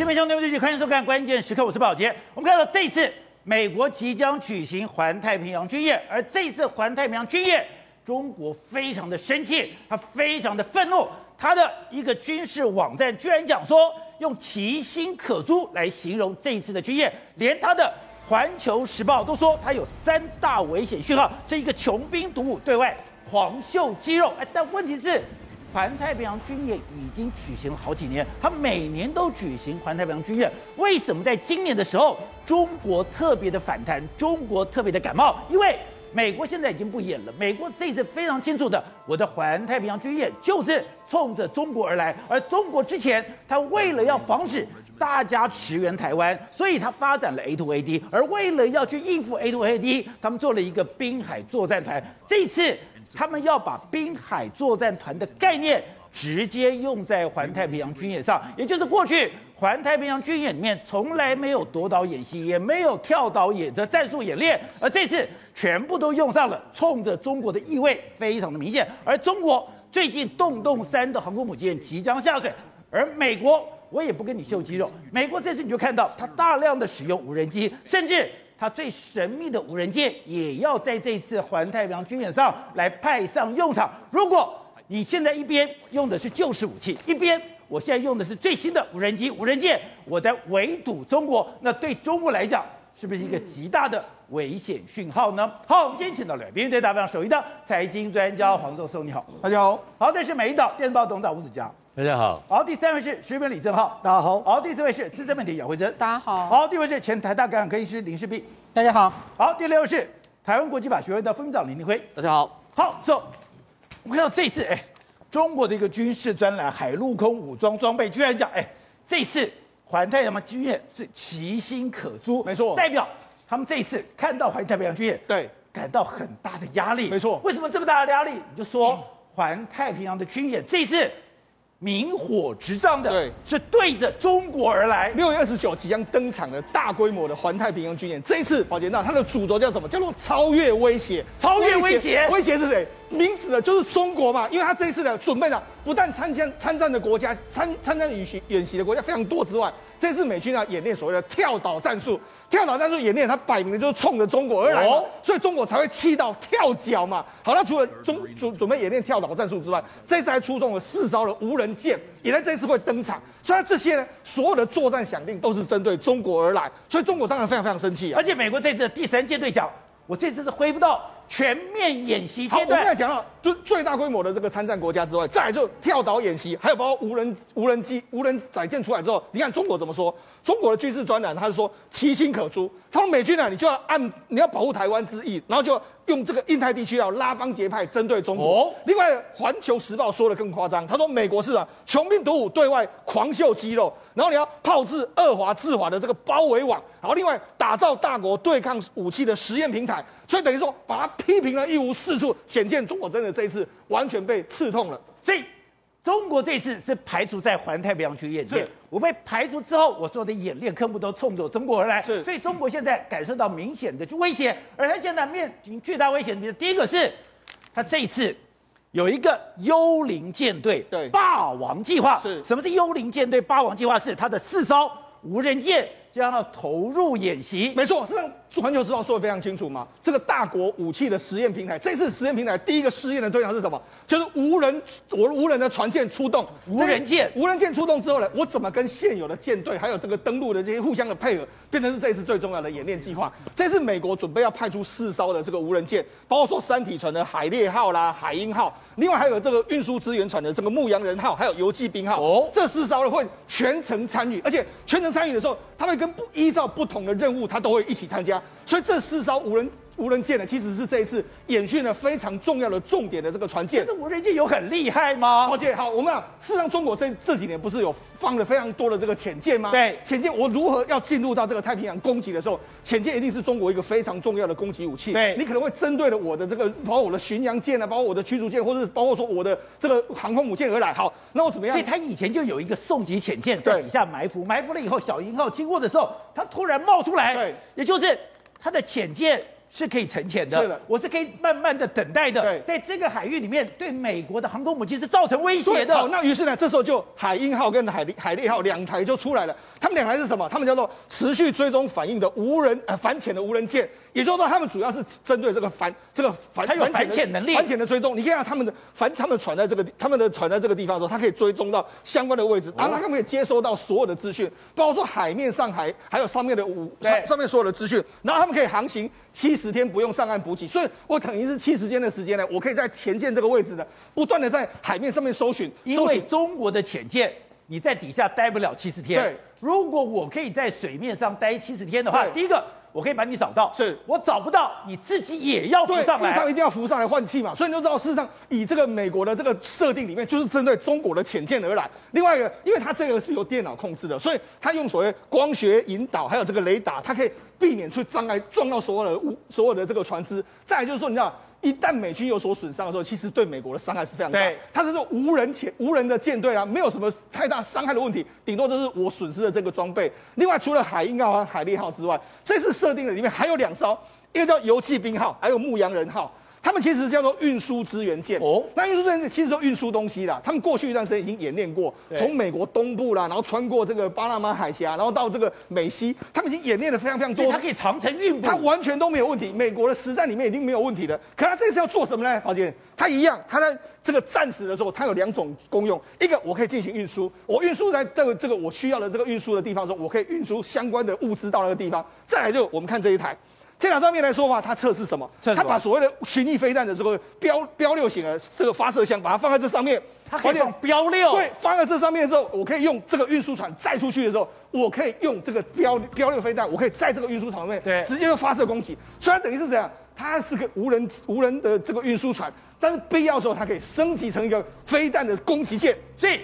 新闻兄弟们，继续欢迎收看《关键时刻》，我是宝杰。我们看到这一次美国即将举行环太平洋军演，而这一次环太平洋军演，中国非常的生气，他非常的愤怒，他的一个军事网站居然讲说用其心可诛来形容这一次的军演，连他的《环球时报》都说他有三大危险讯号，这一个穷兵黩武，对外狂秀肌肉。哎，但问题是。环太平洋军演已经举行了好几年，他每年都举行环太平洋军演，为什么在今年的时候，中国特别的反弹，中国特别的感冒？因为美国现在已经不演了，美国这次非常清楚的，我的环太平洋军演就是冲着中国而来，而中国之前他为了要防止大家驰援台湾，所以他发展了 A to A D，而为了要去应付 A to A D，他们做了一个滨海作战团，这次。他们要把滨海作战团的概念直接用在环太平洋军演上，也就是过去环太平洋军演里面从来没有夺岛演习，也没有跳岛演的战术演练，而这次全部都用上了，冲着中国的意味非常的明显。而中国最近洞洞三的航空母舰即将下水，而美国我也不跟你秀肌肉，美国这次你就看到它大量的使用无人机，甚至。它最神秘的无人舰也要在这次环太平洋军演上来派上用场。如果你现在一边用的是旧式武器，一边我现在用的是最新的无人机、无人舰，我在围堵中国，那对中国来讲是不是一个极大的危险讯号呢？好，我们今天请到了《边对大方首一的财经专家黄仲受，你好，大家好。好，这是美丽岛电视报董事长吴子嘉。大家好，好，第三位是时评李正浩，大家好，好，第四位是资深媒体姚慧珍，大家好，好，第五位是前台大感染科医师林世璧，大家好，好，第六位是台湾国际法学会的副院长林立辉，大家好，好，so, 我们看到这次，哎，中国的一个军事专栏海陆空武装装备居然讲，哎，这次环太平洋军演是其心可诛，没错，代表他们这一次看到环太平洋军演，对，感到很大的压力，没错，为什么这么大的压力？你就说环太平洋的军演这一次。明火执仗的，对，是对着中国而来。六月二十九即将登场的大规模的环太平洋军演，这一次宝杰那它的主轴叫什么？叫做超越威胁，超越威胁，威胁是谁？名字的就是中国嘛，因为他这一次的准备呢，不但参加参战的国家参参战演习演习的国家非常多之外，这次美军呢演练所谓的跳岛战术，跳岛战术演练，它摆明了就是冲着中国而来，哦，所以中国才会气到跳脚嘛。好，那除了中准准备演练跳岛战术之外，这次还出动了四艘的无人舰，也在这次会登场。所以这些呢，所有的作战响应都是针对中国而来，所以中国当然非常非常生气啊。而且美国这次的第三舰队讲，我这次是挥不到。全面演习阶段。好，我们现在讲到就最大规模的这个参战国家之外，再来就跳岛演习，还有包括无人无人机、无人载舰出来之后，你看中国怎么说？中国的军事专栏他是说其心可诛，他说美军呢，你就要按你要保护台湾之意，然后就用这个印太地区要拉帮结派针对中国。哦、另外，《环球时报》说的更夸张，他说美国是啊穷兵黩武，对外狂秀肌肉，然后你要炮制二华制华的这个包围网，然后另外打造大国对抗武器的实验平台，所以等于说把他批评了一无是处，显见中国真的这一次完全被刺痛了。所以中国这一次是排除在环太平洋区演练，我被排除之后，我所有的演练科目都冲着中国而来，是，所以中国现在感受到明显的威胁，而他现在面临巨大危险的第一个是，他这一次有一个幽灵舰队，对，霸王计划，是，什么是幽灵舰队？霸王计划？是它的四艘无人舰将要投入演习，没错，是。环球时报说的非常清楚嘛，这个大国武器的实验平台，这次实验平台第一个试验的对象是什么？就是无人，我无人的船舰出动，无人舰，无人舰出动之后呢，我怎么跟现有的舰队还有这个登陆的这些互相的配合，变成是这次最重要的演练计划。这次美国准备要派出四艘的这个无人舰，包括说三体船的海猎号啦、海鹰号，另外还有这个运输支援船的这个牧羊人号，还有游骑兵号。哦，这四艘呢会全程参与，而且全程参与的时候，他会跟不依照不同的任务，他都会一起参加。所以这四艘无人无人舰呢，其实是这一次演训呢非常重要的重点的这个船舰。这无人舰有很厉害吗？宝杰，好，我们啊，事实上中国这这几年不是有放了非常多的这个潜舰吗？对，潜舰我如何要进入到这个太平洋攻击的时候，潜舰一定是中国一个非常重要的攻击武器。对，你可能会针对了我的这个，包括我的巡洋舰啊，包括我的驱逐舰，或者是包括说我的这个航空母舰而来。好，那我怎么样？所以它以前就有一个送级潜舰在底下埋伏，埋伏了以后，小鹰号经过的时候，它突然冒出来，对，也就是。它的潜舰是可以沉潜的，是的，我是可以慢慢的等待的。对，在这个海域里面，对美国的航空母舰是造成威胁的。好，那于是呢，这时候就海鹰号跟海海猎号两台就出来了。他们两台是什么？他们叫做持续追踪反应的无人呃反潜的无人舰。也就是说，他们主要是针对这个反这个反反潜能力、反潜的追踪。你看他们的反他们船在这个他们的船在这个地方的时候，它可以追踪到相关的位置，然后他们可以接收到所有的资讯，包括说海面上海还有上面的五上上面所有的资讯，然后他们可以航行七十天不用上岸补给。所以我等于是七十天的时间呢，我可以在前舰这个位置呢，不断的在海面上面搜寻。因为中国的潜舰你在底下待不了七十天。对，如果我可以在水面上待七十天的话，第一个。我可以把你找到，是我找不到，你自己也要浮上来，对，一定要浮上来换气嘛。所以你就知道，事实上以这个美国的这个设定里面，就是针对中国的潜舰而来。另外一个，因为它这个是由电脑控制的，所以它用所谓光学引导，还有这个雷达，它可以避免去障碍撞到所有的物、所有的这个船只。再来就是说，你知道。一旦美军有所损伤的时候，其实对美国的伤害是非常大。对，它是说无人潜、无人的舰队啊，没有什么太大伤害的问题，顶多就是我损失了这个装备。另外，除了海鹰号和海猎号之外，这次设定的里面还有两艘，一个叫游骑兵号，还有牧羊人号。他们其实叫做运输支援舰哦，那运输支援舰其实都运输东西啦。他们过去一段时间已经演练过，从美国东部啦，然后穿过这个巴拿马海峡，然后到这个美西，他们已经演练的非常非常多。它可以长程运补，它完全都没有问题。美国的实战里面已经没有问题了。可它这次要做什么呢？宝杰，它一样，它在这个战时的时候，它有两种功用。一个我可以进行运输，我运输在这个这个我需要的这个运输的地方的时候，我可以运输相关的物资到那个地方。再来就我们看这一台。舰艇上面来说的话，它测试什么？它把所谓的巡弋飞弹的这个标标六型的这个发射箱，把它放在这上面。它可以用标六。对，放在这上面的时候，我可以用这个运输船载出去的时候，我可以用这个标标六飞弹，我可以在这个运输船上面，对，直接就发射攻击。虽然等于是这样，它是个无人无人的这个运输船，但是必要的时候，它可以升级成一个飞弹的攻击舰。所以。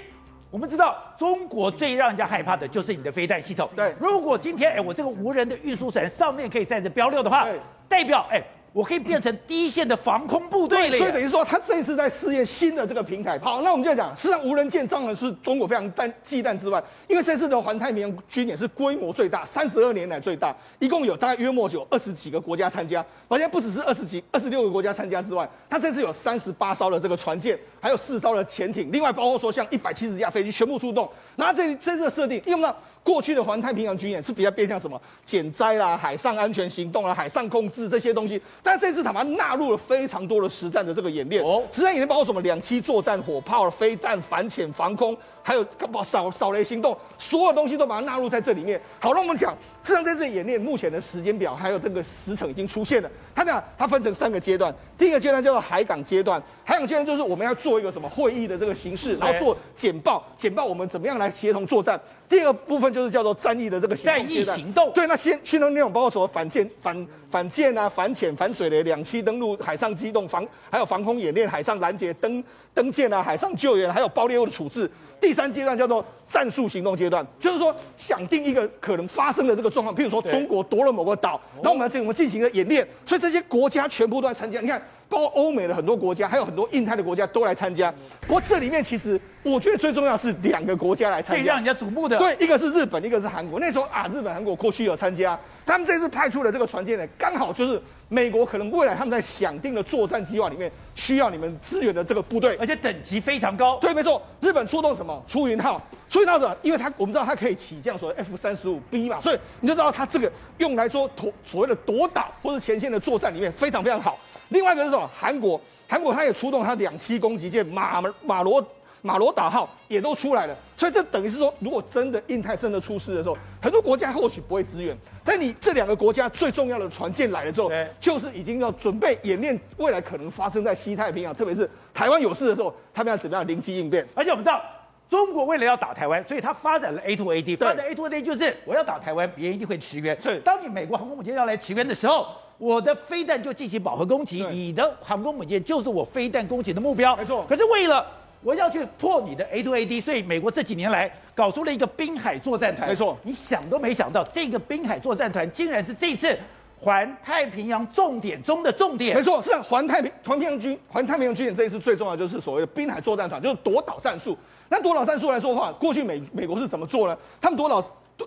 我们知道，中国最让人家害怕的就是你的飞弹系统。对，如果今天哎，我这个无人的运输船上面可以载着标六的话，代表哎。我可以变成第一线的防空部队了，所以等于说，他这一次在试验新的这个平台。好，那我们就讲，实际上无人舰当然是中国非常担忌惮之外，因为这次的环太平洋军演是规模最大，三十二年来最大，一共有大概约莫有二十几个国家参加，而且不只是二十几、二十六个国家参加之外，他这次有三十八艘的这个船舰，还有四艘的潜艇，另外包括说像一百七十架飞机全部出动。那这这次的设定用到。过去的环太平洋军演是比较偏向什么减灾啦、海上安全行动啦、海上控制这些东西，但这次他们纳入了非常多的实战的这个演练。哦，实战演练包括什么两栖作战、火炮、飞弹、反潜、防空，还有把扫扫雷行动，所有东西都把它纳入在这里面。好，那我们讲，实际上这次演练目前的时间表还有这个时程已经出现了。它讲它分成三个阶段，第一个阶段叫做海港阶段，海港阶段就是我们要做一个什么会议的这个形式，然后做简报，简报我们怎么样来协同作战。第二个部分就是叫做战役的这个行动阶段，战役行动。对，那先训练内容包括什么反舰、反反舰啊、反潜、反水雷、两栖登陆、海上机动防，还有防空演练、海上拦截、登登舰啊、海上救援，还有爆裂物的处置。第三阶段叫做战术行动阶段，就是说想定一个可能发生的这个状况，譬如说中国夺了某个岛，那我们来我们进行一个演练，所以这些国家全部都在参加。你看。包括欧美的很多国家，还有很多印太的国家都来参加。不过这里面其实我觉得最重要是两个国家来参加，最让人家瞩目的。对，一个是日本，一个是韩国。那时候啊，日本、韩国过去有参加，他们这次派出的这个船舰呢，刚好就是美国可能未来他们在想定的作战计划里面需要你们支援的这个部队，而且等级非常高。对，没错，日本出动什么？出云号。出云号者？因为它我们知道它可以起降所谓 F 三十五 B 嘛，所以你就知道它这个用来说夺所谓的夺岛或者前线的作战里面非常非常好。另外一个是什么？韩国。韩国他也出动他两栖攻击舰马马罗马罗岛号也都出来了，所以这等于是说，如果真的印太真的出事的时候，很多国家或许不会支援，但你这两个国家最重要的船舰来了之后，就是已经要准备演练未来可能发生在西太平洋，特别是台湾有事的时候，他们要怎么样灵机应变？而且我们知道，中国为了要打台湾，所以他发展了 A to A D，发展 A to A D 就是我要打台湾，别人一定会驰援。是，当你美国航空母舰要来驰援的时候。我的飞弹就进行饱和攻击，你的航空母舰就是我飞弹攻击的目标。没错。可是为了我要去破你的 A to A D，所以美国这几年来搞出了一个滨海作战团。没错。你想都没想到，这个滨海作战团竟然是这次环太平洋重点中的重点。没错，是环太平环太平洋军环太平洋军演这一次最重要就是所谓的滨海作战团，就是夺岛战术。那夺岛战术来说的话，过去美美国是怎么做呢？他们夺岛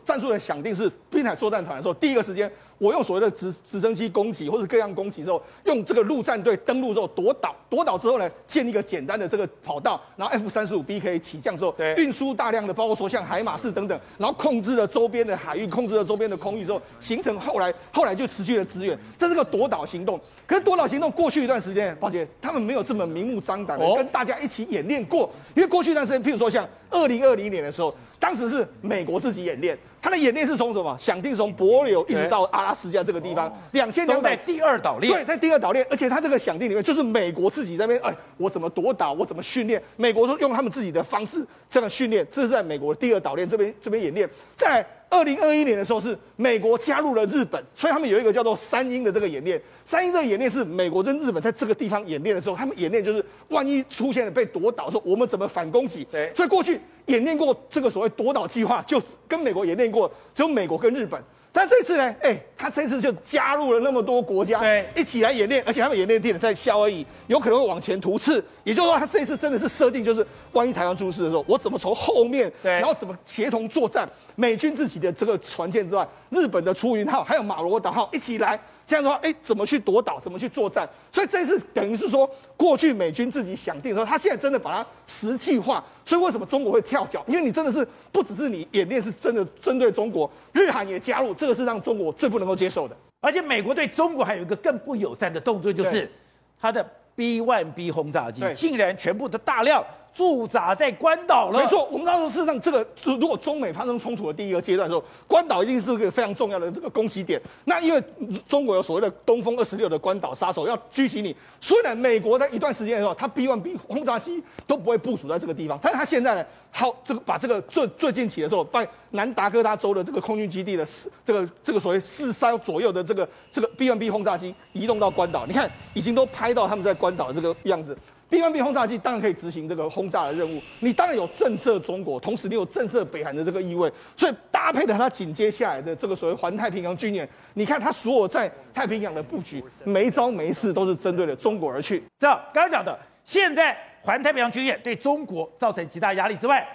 战术的想定是滨海作战团的时候，第一个时间。我用所谓的直直升机攻击或者各样攻击之后，用这个陆战队登陆之后夺岛，夺岛之后呢，建立一个简单的这个跑道，然后 F 三十五 B 可以起降之后，运输大量的，包括说像海马士等等，然后控制了周边的海域，控制了周边的空域之后，形成后来后来就持续的支援，这是个夺岛行动。可是夺岛行动过去一段时间，宝姐他们没有这么明目张胆的跟大家一起演练过，因为过去一段时间，譬如说像二零二零年的时候。当时是美国自己演练，他的演练是从什么？想定从帛柳一直到阿拉斯加这个地方，两千两百第二岛链。对，在第二岛链，而且他这个想定里面就是美国自己在那边，哎，我怎么夺岛，我怎么训练？美国说用他们自己的方式这样训练，这是在美国第二岛链这边这边演练。在二零二一年的时候，是美国加入了日本，所以他们有一个叫做三鹰的这个演练。三鹰这个演练是美国跟日本在这个地方演练的时候，他们演练就是万一出现了被夺岛的时候，我们怎么反攻击？对，所以过去。演练过这个所谓夺岛计划，就跟美国演练过，只有美国跟日本。但这次呢，哎、欸，他这次就加入了那么多国家，对，一起来演练，而且他们演练地点在夏威夷，有可能会往前突刺。也就是说，他这次真的是设定，就是万一台湾出事的时候，我怎么从后面，对，然后怎么协同作战？美军自己的这个船舰之外，日本的出云号还有马罗岛号一起来。这样的话，哎，怎么去夺岛？怎么去作战？所以这次等于是说，过去美军自己想定的时候，他现在真的把它实际化。所以为什么中国会跳脚？因为你真的是不只是你演练是真的针对中国，日韩也加入，这个是让中国最不能够接受的。而且美国对中国还有一个更不友善的动作，就是他的 B one B 轰炸机竟然全部的大量。驻扎在关岛了。没错，我们当时事实上，这个如果中美发生冲突的第一个阶段的时候，关岛一定是个非常重要的这个攻击点。那因为中国有所谓的东风二十六的关岛杀手要狙击你，虽然美国在一段时间的时候，它 B one B 轰炸机都不会部署在这个地方，但是它现在呢，好这个把这个最最近期的时候，把南达科他州的这个空军基地的四这个这个所谓四三左右的这个这个 B one B 轰炸机移动到关岛，你看已经都拍到他们在关岛的这个样子。B-1B 轰炸机当然可以执行这个轰炸的任务，你当然有震慑中国，同时你有震慑北韩的这个意味，所以搭配的它紧接下来的这个所谓环太平洋军演，你看它所有在太平洋的布局，没招没式都是针对了中国而去。这样刚刚讲的，现在环太平洋军演对中国造成极大压力之外，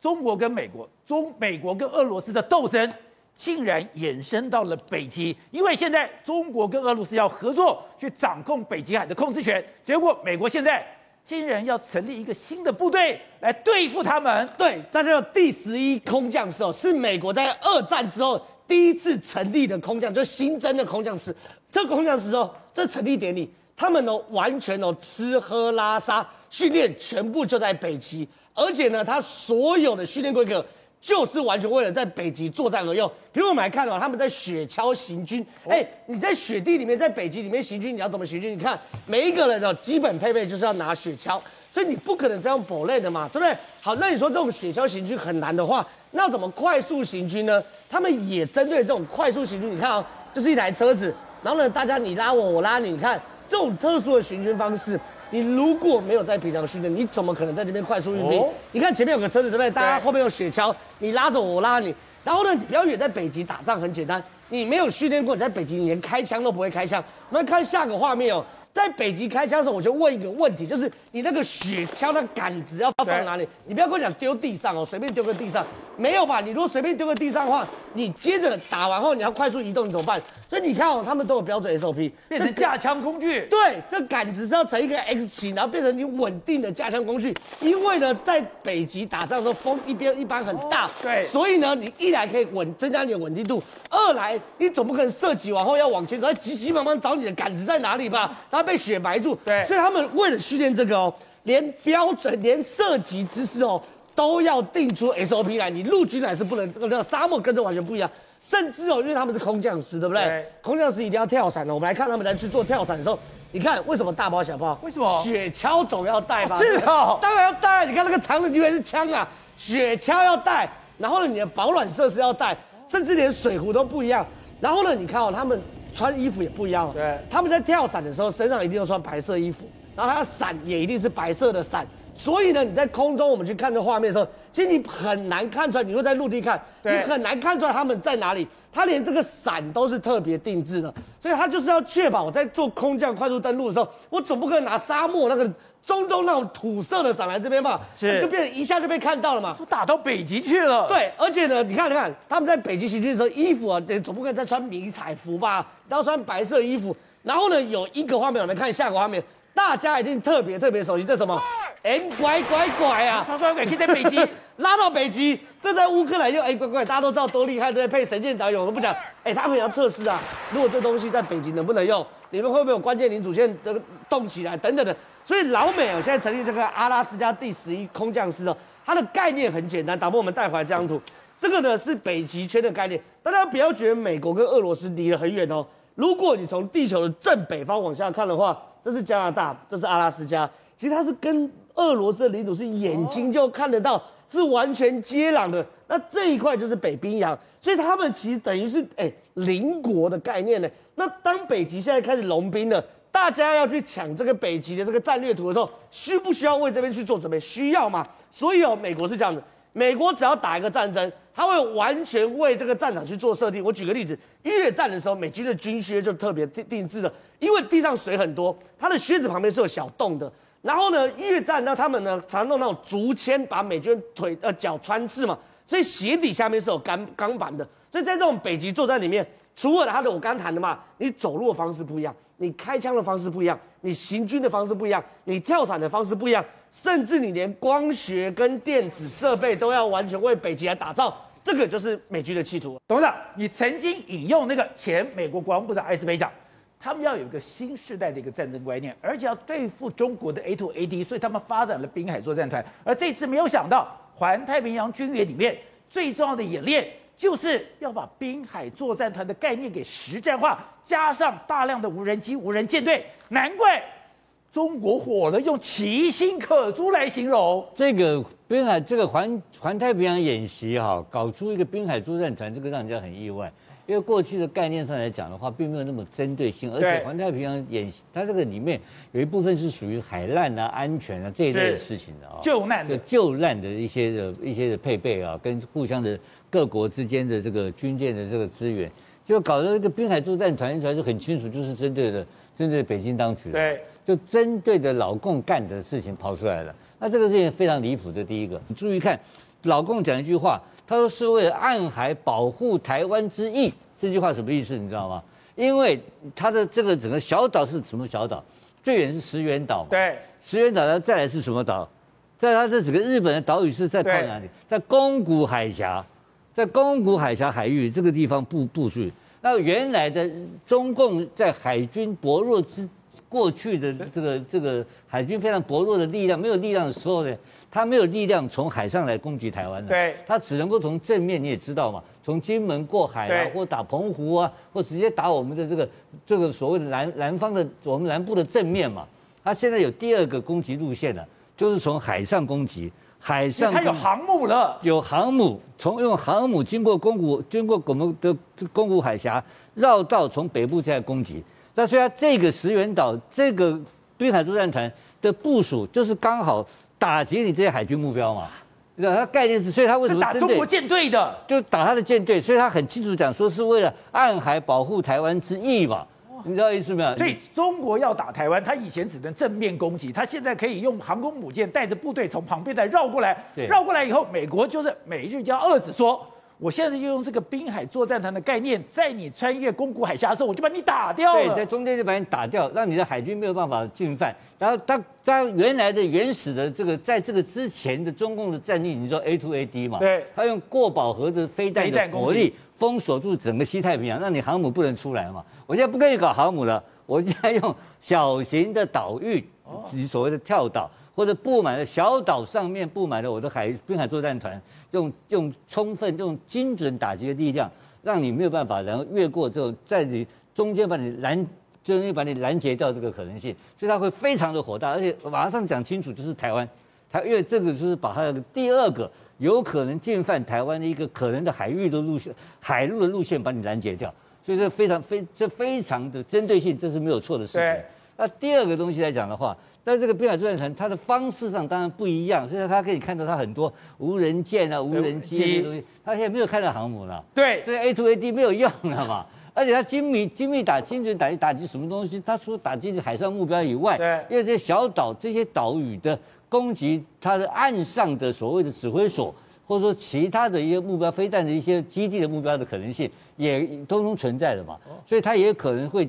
中国跟美国、中美国跟俄罗斯的斗争。竟然延伸到了北极，因为现在中国跟俄罗斯要合作去掌控北极海的控制权，结果美国现在竟然要成立一个新的部队来对付他们。对，在这个第十一空降师哦，是美国在二战之后第一次成立的空降，就新增的空降师。这个空降师哦，这成立典礼，他们哦完全哦吃喝拉撒训练全部就在北极，而且呢，他所有的训练规格。就是完全为了在北极作战而用。比如我们来看哦，他们在雪橇行军。哎，你在雪地里面，在北极里面行军，你要怎么行军？你看每一个人的基本配备就是要拿雪橇，所以你不可能这样跑累的嘛，对不对？好，那你说这种雪橇行军很难的话，那怎么快速行军呢？他们也针对这种快速行军，你看哦，就是一台车子，然后呢，大家你拉我，我拉你，你看这种特殊的行军方式。你如果没有在平常训练，你怎么可能在这边快速运兵？哦、你看前面有个车子，对不对？大家后面有雪橇，你拉着我，我拉你。然后呢，你不要以为在北极打仗很简单，你没有训练过，你在北极连开枪都不会开枪。我们看下个画面哦。在北极开枪的时候，我就问一个问题，就是你那个雪橇的杆子要放哪里？你不要跟我讲丢地上哦，随便丢个地上，没有吧？你如果随便丢个地上的话，你接着打完后你要快速移动，你怎么办？所以你看哦，他们都有标准 SOP，变成架枪工具。对，这杆子是要成一个 X 型，然后变成你稳定的架枪工具。因为呢，在北极打仗的时候，风一边一般很大，对，所以呢，你一来可以稳增加你的稳定度，二来你总不可能射击完后要往前走，要急急忙忙找你的杆子在哪里吧？然后被雪埋住，对，所以他们为了训练这个哦，连标准、连射击姿势哦，都要定出 SOP 来。你陆军来是不能，这个沙漠跟这完全不一样。甚至哦，因为他们是空降师，对不对？对，空降师一定要跳伞的。我们来看他们来去做跳伞的时候，你看为什么大包小包？为什么？雪橇总要带吧？是哦，当然要带。你看那个长的以为是枪啊，雪橇要带，然后呢，你的保暖设施要带，甚至连水壶都不一样。然后呢，你看哦，他们。穿衣服也不一样，对，他们在跳伞的时候，身上一定要穿白色衣服，然后他的伞也一定是白色的伞。所以呢，你在空中我们去看这画面的时候，其实你很难看出来。你若在陆地看，你很难看出来他们在哪里。他连这个伞都是特别定制的，所以他就是要确保我在做空降快速登陆的时候，我总不可能拿沙漠那个中东那种土色的伞来这边吧，是就变一下就被看到了嘛。都打到北极去了。对，而且呢，你看，你看他们在北极行军的时候，衣服啊，总不可能再穿迷彩服吧？都要穿白色衣服。然后呢，有一个画面，我们看下个画面，大家一定特别特别熟悉，这是什么？哎，乖乖乖啊！乖乖乖可以在北极 拉到北极，这在乌克兰又哎乖乖，大家都知道多厉害，对不对？配神剑导引，我都不讲。哎，他们也要测试啊，如果这东西在北极能不能用？你们会不会有关键零组件的动起来等等的？所以老美啊，现在成立这个阿拉斯加第十一空降师哦，它的概念很简单。打破我们带回来这张图，这个呢是北极圈的概念。大家不要觉得美国跟俄罗斯离得很远哦。如果你从地球的正北方往下看的话，这是加拿大，这是阿拉斯加。其实它是跟俄罗斯的领土是眼睛就看得到，是完全接壤的。那这一块就是北冰洋，所以他们其实等于是哎邻国的概念呢。那当北极现在开始融冰了，大家要去抢这个北极的这个战略图的时候，需不需要为这边去做准备？需要吗？所以哦，美国是这样子，美国只要打一个战争，他会完全为这个战场去做设定。我举个例子，越战的时候，美军的军靴就特别定定制的，因为地上水很多，它的靴子旁边是有小洞的。然后呢，越战那他们呢常弄那种竹签把美军腿呃脚穿刺嘛，所以鞋底下面是有钢钢板的。所以在这种北极作战里面，除了他的我刚谈的嘛，你走路的方式不一样，你开枪的方式不一样，你行军的方式不一样，你跳伞的方式不一样，甚至你连光学跟电子设备都要完全为北极来打造，这个就是美军的企图。董事长，你曾经引用那个前美国国防部长艾斯培讲。他们要有一个新时代的一个战争观念，而且要对付中国的 A2AD，所以他们发展了滨海作战团。而这次没有想到，环太平洋军演里面最重要的演练，就是要把滨海作战团的概念给实战化，加上大量的无人机、无人舰队。难怪中国火了，用其心可诛来形容这个滨海这个环环太平洋演习哈，搞出一个滨海作战团，这个让人家很意外。因为过去的概念上来讲的话，并没有那么针对性，而且环太平洋演习，它这个里面有一部分是属于海难啊、安全啊这一类的事情的啊，救难的。救难的一些的一些的配备啊，跟互相的各国之间的这个军舰的这个资源，就搞得这个滨海作战团一出来就很清楚，就是针对的针对北京当局，对，就针对的老共干的事情跑出来了。那这个事情非常离谱，这第一个，你注意看，老共讲一句话。他说是为了暗海保护台湾之意，这句话什么意思？你知道吗？因为他的这个整个小岛是什么小岛？最远是石垣岛嘛。对。石垣岛，然后再来是什么岛？在它这整个日本的岛屿是在靠哪里？在宫古海峡，在宫古海峡海域这个地方布部署。那原来的中共在海军薄弱之过去的这个这个海军非常薄弱的力量，没有力量的时候呢？他没有力量从海上来攻击台湾的，对，他只能够从正面，你也知道嘛，从金门过海啊，或打澎湖啊，或直接打我们的这个这个所谓的南南方的我们南部的正面嘛。他现在有第二个攻击路线了，就是从海上攻击，海上他有航母了，有航母，从用航母经过宫古，经过我们的宫古海峡，绕道从北部再攻击。那所以他这个石垣岛这个滨海作战团的部署，就是刚好。打击你这些海军目标嘛？那他概念是，所以他为什么打中国舰队的？就打他的舰队，所以他很清楚讲说是为了暗海保护台湾之意嘛？你知道意思没有？所以中国要打台湾，他以前只能正面攻击，他现在可以用航空母舰带着部队从旁边再绕过来，绕过来以后，美国就是美日就要遏制说。我现在就用这个滨海作战团的概念，在你穿越宫古海峡的时候，我就把你打掉了。对，在中间就把你打掉，让你的海军没有办法进犯。然后他他原来的原始的这个，在这个之前的中共的战力，你说 A to A D 嘛？对，他用过饱和的飞弹的火力封锁住整个西太平洋，让你航母不能出来嘛。我现在不跟你搞航母了，我现在用小型的岛屿，你所谓的跳岛。或者布满了小岛上面布满了我的海滨海作战团，用用充分这种精准打击的力量，让你没有办法，然后越过之后在你中间把你拦，就容易把你拦截掉这个可能性，所以他会非常的火大，而且马上讲清楚就是台湾，他因为这个就是把他的第二个有可能进犯台湾的一个可能的海域的路线，海路的路线把你拦截掉，所以这非常非这非常的针对性，这是没有错的事情。那第二个东西来讲的话。但这个滨海作战团，它的方式上当然不一样，所以它可以看到它很多无人舰啊、无人机这些东西，它现在没有看到航母了。对，所以 A to A D 没有用了嘛。而且它精密精密打精准打击打击什么东西？它除了打击海上目标以外，对，因为这些小岛这些岛屿的攻击，它的岸上的所谓的指挥所，或者说其他的一些目标飞弹的一些基地的目标的可能性，也通通存在的嘛。所以它也可能会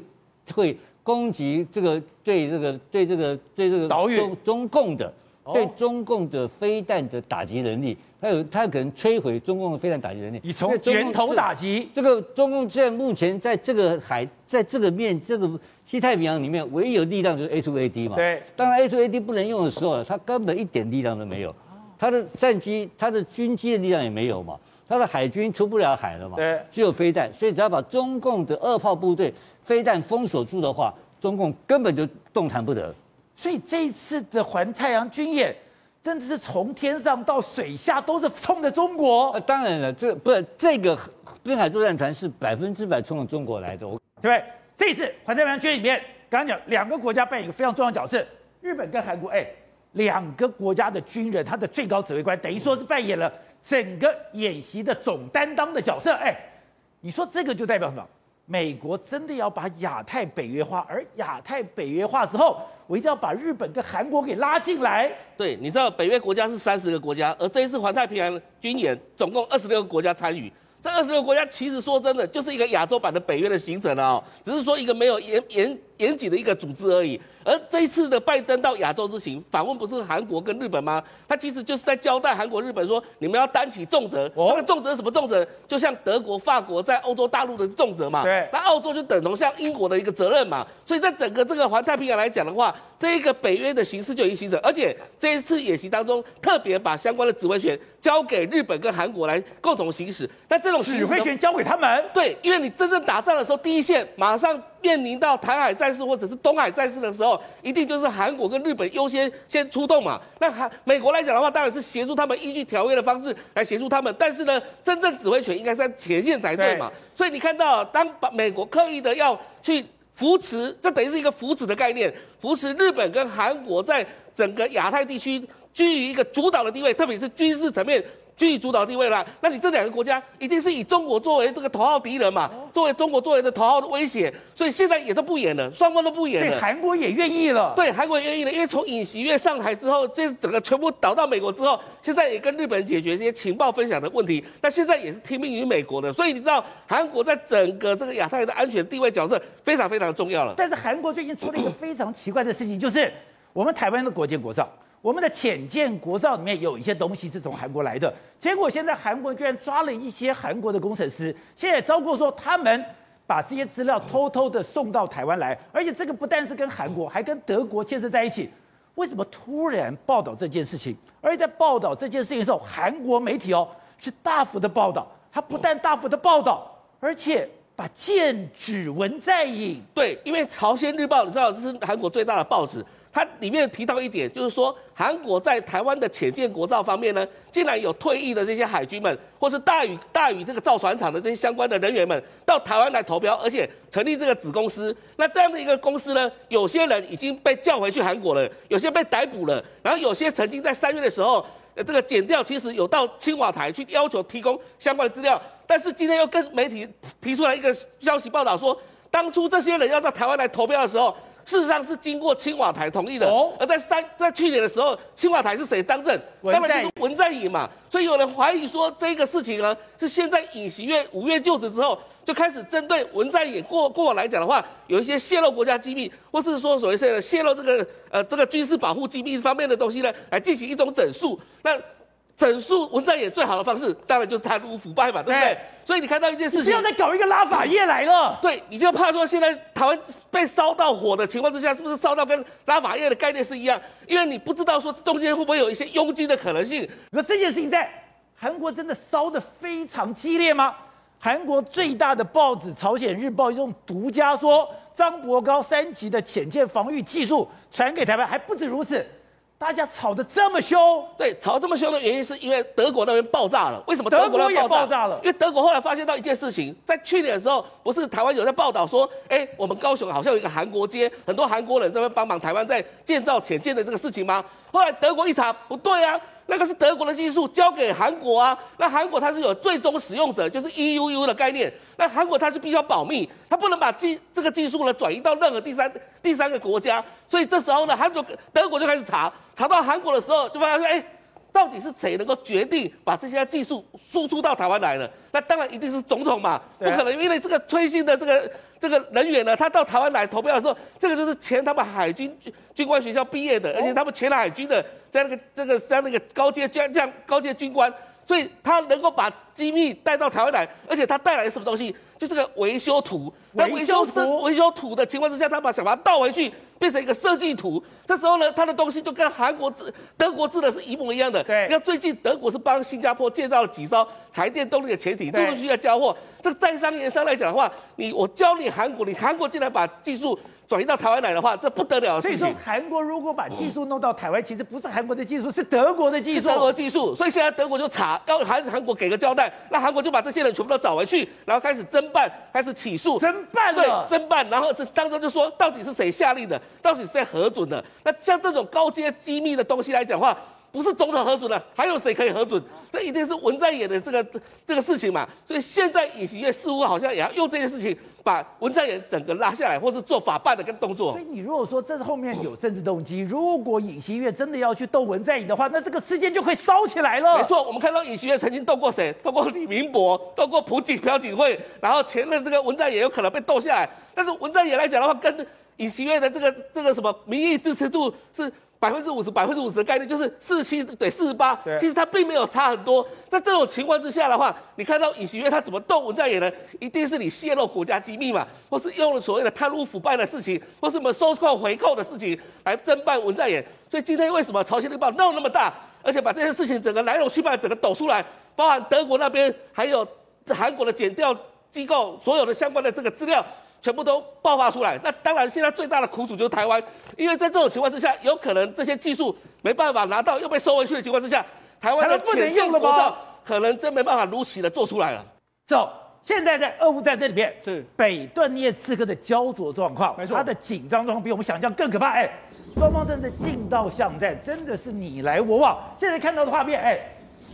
会攻击这个对这个对这个对这个岛屿中中共的对中共的飞弹的打击能力。它有，它可能摧毁中共的飞弹打击能力。你从源头打击，这个中共现在目前在这个海，在这个面，这个西太平洋里面，唯一有力量就是 A2AD 嘛。对。当然 A2AD 不能用的时候，它根本一点力量都没有。它的战机、它的军机的力量也没有嘛。它的海军出不了海了嘛。对。只有飞弹，所以只要把中共的二炮部队飞弹封锁住的话，中共根本就动弹不得。所以这一次的环太平洋军演。真的是从天上到水下都是冲着中国。呃，当然了，这不是这个滨海作战团是百分之百冲着中国来的，对不对？这一次环太平洋军演里面，刚刚讲两个国家扮演一个非常重要的角色，日本跟韩国，哎，两个国家的军人，他的最高指挥官等于说是扮演了整个演习的总担当的角色，哎，你说这个就代表什么？美国真的要把亚太北约化，而亚太北约化之后，我一定要把日本跟韩国给拉进来。对，你知道北约国家是三十个国家，而这一次环太平洋军演总共二十六个国家参与。这二十六个国家其实说真的，就是一个亚洲版的北约的行程哦，只是说一个没有严严严谨的一个组织而已。而这一次的拜登到亚洲之行访问，不是韩国跟日本吗？他其实就是在交代韩国、日本说，你们要担起重责。哦，那个重责是什么重责？就像德国、法国在欧洲大陆的重责嘛。对。那澳洲就等同像英国的一个责任嘛。所以在整个这个环太平洋来讲的话，这一个北约的形式就已经形成，而且这一次演习当中特别把相关的指挥权交给日本跟韩国来共同行使。那这种指挥权交给他们？对，因为你真正打仗的时候，第一线马上。面临到台海战事或者是东海战事的时候，一定就是韩国跟日本优先先出动嘛。那韩美国来讲的话，当然是协助他们依据条约的方式来协助他们。但是呢，真正指挥权应该是在前线才对嘛。对。所以你看到，当把美国刻意的要去扶持，这等于是一个扶持的概念，扶持日本跟韩国在整个亚太地区居于一个主导的地位，特别是军事层面。居于主导地位了，那你这两个国家一定是以中国作为这个头号敌人嘛？作为中国作为的头号的威胁，所以现在也都不演了，双方都不演了。所以韩国也愿意了。对，韩国也愿意了，因为从尹锡悦上台之后，这整个全部倒到美国之后，现在也跟日本人解决这些情报分享的问题。那现在也是听命于美国的，所以你知道韩国在整个这个亚太的安全地位角色非常非常重要了。但是韩国最近出了一个非常奇怪的事情，就是我们台湾的国建国造。我们的浅见国造里面有一些东西是从韩国来的，结果现在韩国居然抓了一些韩国的工程师，现在招过说他们把这些资料偷偷的送到台湾来，而且这个不但是跟韩国，还跟德国牵涉在一起。为什么突然报道这件事情？而且在报道这件事情的时候，韩国媒体哦是大幅的报道，他不但大幅的报道，而且把剑指文在寅。对，因为朝鲜日报你知道这是韩国最大的报纸。它里面提到一点，就是说韩国在台湾的潜舰国造方面呢，竟然有退役的这些海军们，或是大宇大宇这个造船厂的这些相关的人员们，到台湾来投标，而且成立这个子公司。那这样的一个公司呢，有些人已经被叫回去韩国了，有些被逮捕了，然后有些曾经在三月的时候，这个减掉其实有到青瓦台去要求提供相关的资料，但是今天又跟媒体提出来一个消息报道说，当初这些人要到台湾来投标的时候。事实上是经过青瓦台同意的，而在三在去年的时候，青瓦台是谁当政？当然就是文在寅嘛。所以有人怀疑说，这个事情呢，是现在尹锡悦五月就职之后，就开始针对文在寅过过往来讲的话，有一些泄露国家机密，或是说所谓的泄露这个呃这个军事保护机密方面的东西呢，来进行一种整肃。那整肃文在寅最好的方式，当然就是贪污腐败嘛，对不对？所以你看到一件事情，你要再搞一个拉法叶来了，对，你就怕说现在台湾被烧到火的情况之下，是不是烧到跟拉法叶的概念是一样？因为你不知道说中间会不会有一些佣金的可能性。那这件事情在韩国真的烧得非常激烈吗？韩国最大的报纸《朝鲜日报》用独家说，张伯高三级的潜舰防御技术传给台湾，还不止如此。大家吵得这么凶，对，吵这么凶的原因是因为德国那边爆炸了。为什么德国也爆炸了？因为德国后来发现到一件事情，在去年的时候，不是台湾有在报道说，哎，我们高雄好像有一个韩国街，很多韩国人在那边帮忙台湾在建造潜舰的这个事情吗？后来德国一查，不对啊，那个是德国的技术，交给韩国啊。那韩国它是有最终使用者，就是 EUU 的概念。那韩国它是必须要保密，它不能把技这个技术呢转移到任何第三第三个国家。所以这时候呢，韩国德国就开始查，查到韩国的时候，就发现说，哎。到底是谁能够决定把这些技术输出到台湾来呢？那当然一定是总统嘛，不可能因为这个崔姓的这个这个人员呢，他到台湾来投票的时候，这个就是前他们海军军官学校毕业的，而且他们前海军的在那个这个在那个高阶将将高阶军官，所以他能够把机密带到台湾来，而且他带来什么东西？就是个维修图。那维修图维修图的情况之下，他把想把它倒回去。变成一个设计图，这时候呢，他的东西就跟韩国制、德国制的是一模一样的。对，你看最近德国是帮新加坡建造了几艘柴电动力的潜艇，陆陆续续要交货。这个在商言商来讲的话，你我教你韩国，你韩国竟然把技术转移到台湾来的话，这不得了的事情。所以说，韩国如果把技术弄到台湾，其实不是韩国的技术，是德国的技术。德国技术，所以现在德国就查，要韩韩国给个交代，那韩国就把这些人全部都找回去，然后开始侦办，还是起诉。侦办。对，侦办，然后这当中就说，到底是谁下令的？到底是谁核准的？那像这种高阶机密的东西来讲的话，不是总统核准的，还有谁可以核准？这一定是文在寅的这个这个事情嘛。所以现在尹锡悦似乎好像也要用这件事情把文在寅整个拉下来，或是做法办的跟动作。所以你如果说这是后面有政治动机，如果尹锡悦真的要去斗文在寅的话，那这个事件就会烧起来了。没错，我们看到尹锡悦曾经斗过谁？斗过李明博，斗过朴槿朴槿惠，然后前任这个文在寅有可能被斗下来。但是文在寅来讲的话，跟尹锡悦的这个这个什么民意支持度是。百分之五十，百分之五十的概率就是四十七对四十八，其实它并没有差很多。在这种情况之下的话，你看到尹锡悦他怎么动文在寅呢？一定是你泄露国家机密嘛，或是用了所谓的贪污腐败的事情，或是什么收受回扣的事情来侦办文在寅。所以今天为什么朝鲜日报闹那么大，而且把这些事情整个来龙去脉整个抖出来，包含德国那边还有韩国的检调机构所有的相关的这个资料。全部都爆发出来，那当然现在最大的苦主就是台湾，因为在这种情况之下，有可能这些技术没办法拿到，又被收回去的情况之下，台湾的潜舰国造可能真没办法如期的做出来了。走，现在在俄乌战争里面是北顿涅茨克的焦灼状况，没错，它的紧张状况比我们想象更可怕。哎，双方正在进到巷战，真的是你来我往。现在看到的画面，哎。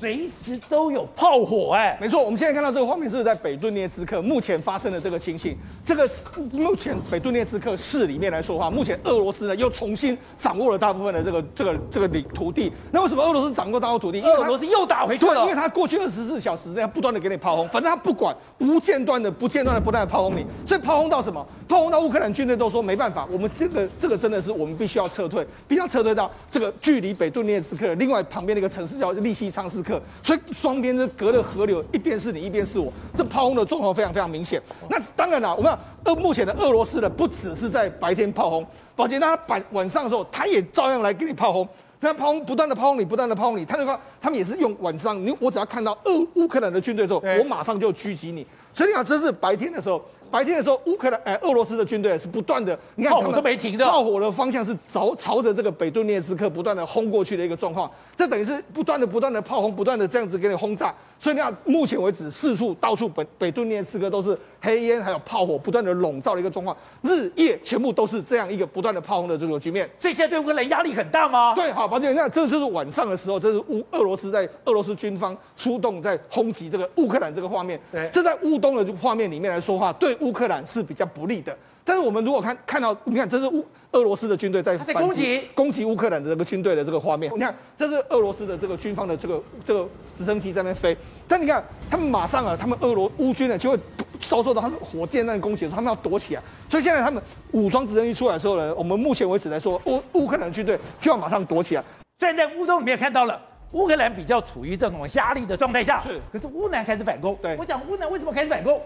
随时都有炮火，哎，没错，我们现在看到这个画面是在北顿涅茨克目前发生的这个情形。这个目前北顿涅茨克市里面来说的话，目前俄罗斯呢又重新掌握了大部分的这个这个这个领土地。那为什么俄罗斯掌握大陆土地？因为俄罗斯又打回去了，因为他过去二十四小时这样不断的给你炮轰，反正他不管，无间断的、不间断的、不断的炮轰你。所以炮轰到什么？炮轰到乌克兰军队都说没办法，我们这个这个真的是我们必须要撤退，必须要撤退到这个距离北顿涅茨克另外旁边的一个城市叫利西昌斯克。所以双边是隔了河流，一边是你，一边是我。这炮轰的状况非常非常明显。那当然了，我们俄目前的俄罗斯呢不只是在白天炮轰，而且他晚晚上的时候，他也照样来给你炮轰。那炮轰不断的炮轰你，不断的炮轰你。他就说，他们也是用晚上，你我只要看到俄乌克兰的军队的时候，我马上就狙击你。所以你看，这是白天的时候。白天的时候，乌克兰哎，俄罗斯的军队是不断的，你看炮火都没停的，炮火的方向是朝朝着这个北顿涅茨克不断的轰过去的一个状况，这等于是不断的不断的炮轰，不断的这样子给你轰炸。所以你看，目前为止四处到处北北顿涅茨克都是黑烟，还有炮火不断的笼罩的一个状况，日夜全部都是这样一个不断的炮轰的这个局面。这些对乌克兰压力很大吗？对，好，宝杰，那这就是晚上的时候，这是乌俄罗斯在俄罗斯军方出动在轰击这个乌克兰这个画面。对，这在乌东的画面里面来说话，对乌克兰是比较。不利的，但是我们如果看看到，你看这是乌俄罗斯的军队在反击攻击乌克兰的这个军队的这个画面，你看这是俄罗斯的这个军方的这个这个直升机在那飞，但你看他们马上啊，他们俄罗乌军呢就会遭受到他们火箭弹攻击的时候，他们要躲起来，所以现在他们武装直升机出来的时候呢，我们目前为止来说，乌乌克兰军队就要马上躲起来。虽然在乌东里面看到了乌克兰比较处于这种压力的状态下，是，可是乌南开始反攻。对，我讲乌南为什么开始反攻？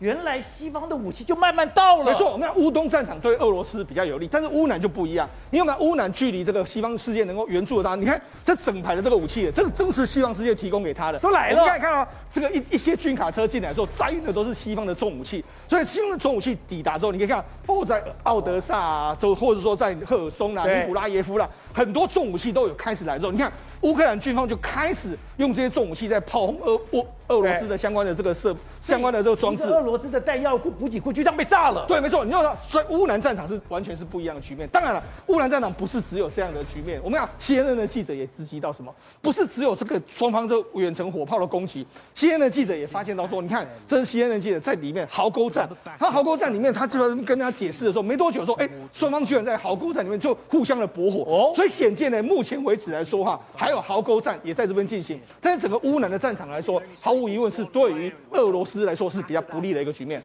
原来西方的武器就慢慢到了。没错，那乌东战场对俄罗斯比较有利，但是乌南就不一样。因为呢，乌南距离这个西方世界能够援助的他，你看这整排的这个武器，这个正是西方世界提供给他的。都来了。你看看啊，这个一一些军卡车进来的时候，载运的都是西方的重武器。所以西方的重武器抵达之后，你可以看，包括在奥德萨啊，就或者说在赫尔松啦、尼古拉耶夫啦，很多重武器都有开始来之后，你看乌克兰军方就开始用这些重武器在炮轰俄俄俄罗斯的相关的这个设相关的这个装置。俄罗斯的弹药库、补给库就这样被炸了。对，没错。你要说，所以乌南战场是完全是不一样的局面。当然了，乌南战场不是只有这样的局面。我们讲 CNN 的记者也直击到什么？不是只有这个双方这远程火炮的攻击，CNN 的记者也发现到说，你看，这是 CNN 的记者在里面壕沟战，他壕沟战里面，他就跟大家解释的时候，没多久说，哎，双方居然在壕沟战里面就互相的驳火。哦，所以显见呢，目前为止来说哈，还有壕沟战也在这边进行。但是整个乌南的战场来说，毫无疑问是对于俄罗斯来说是比较不利的一个局面。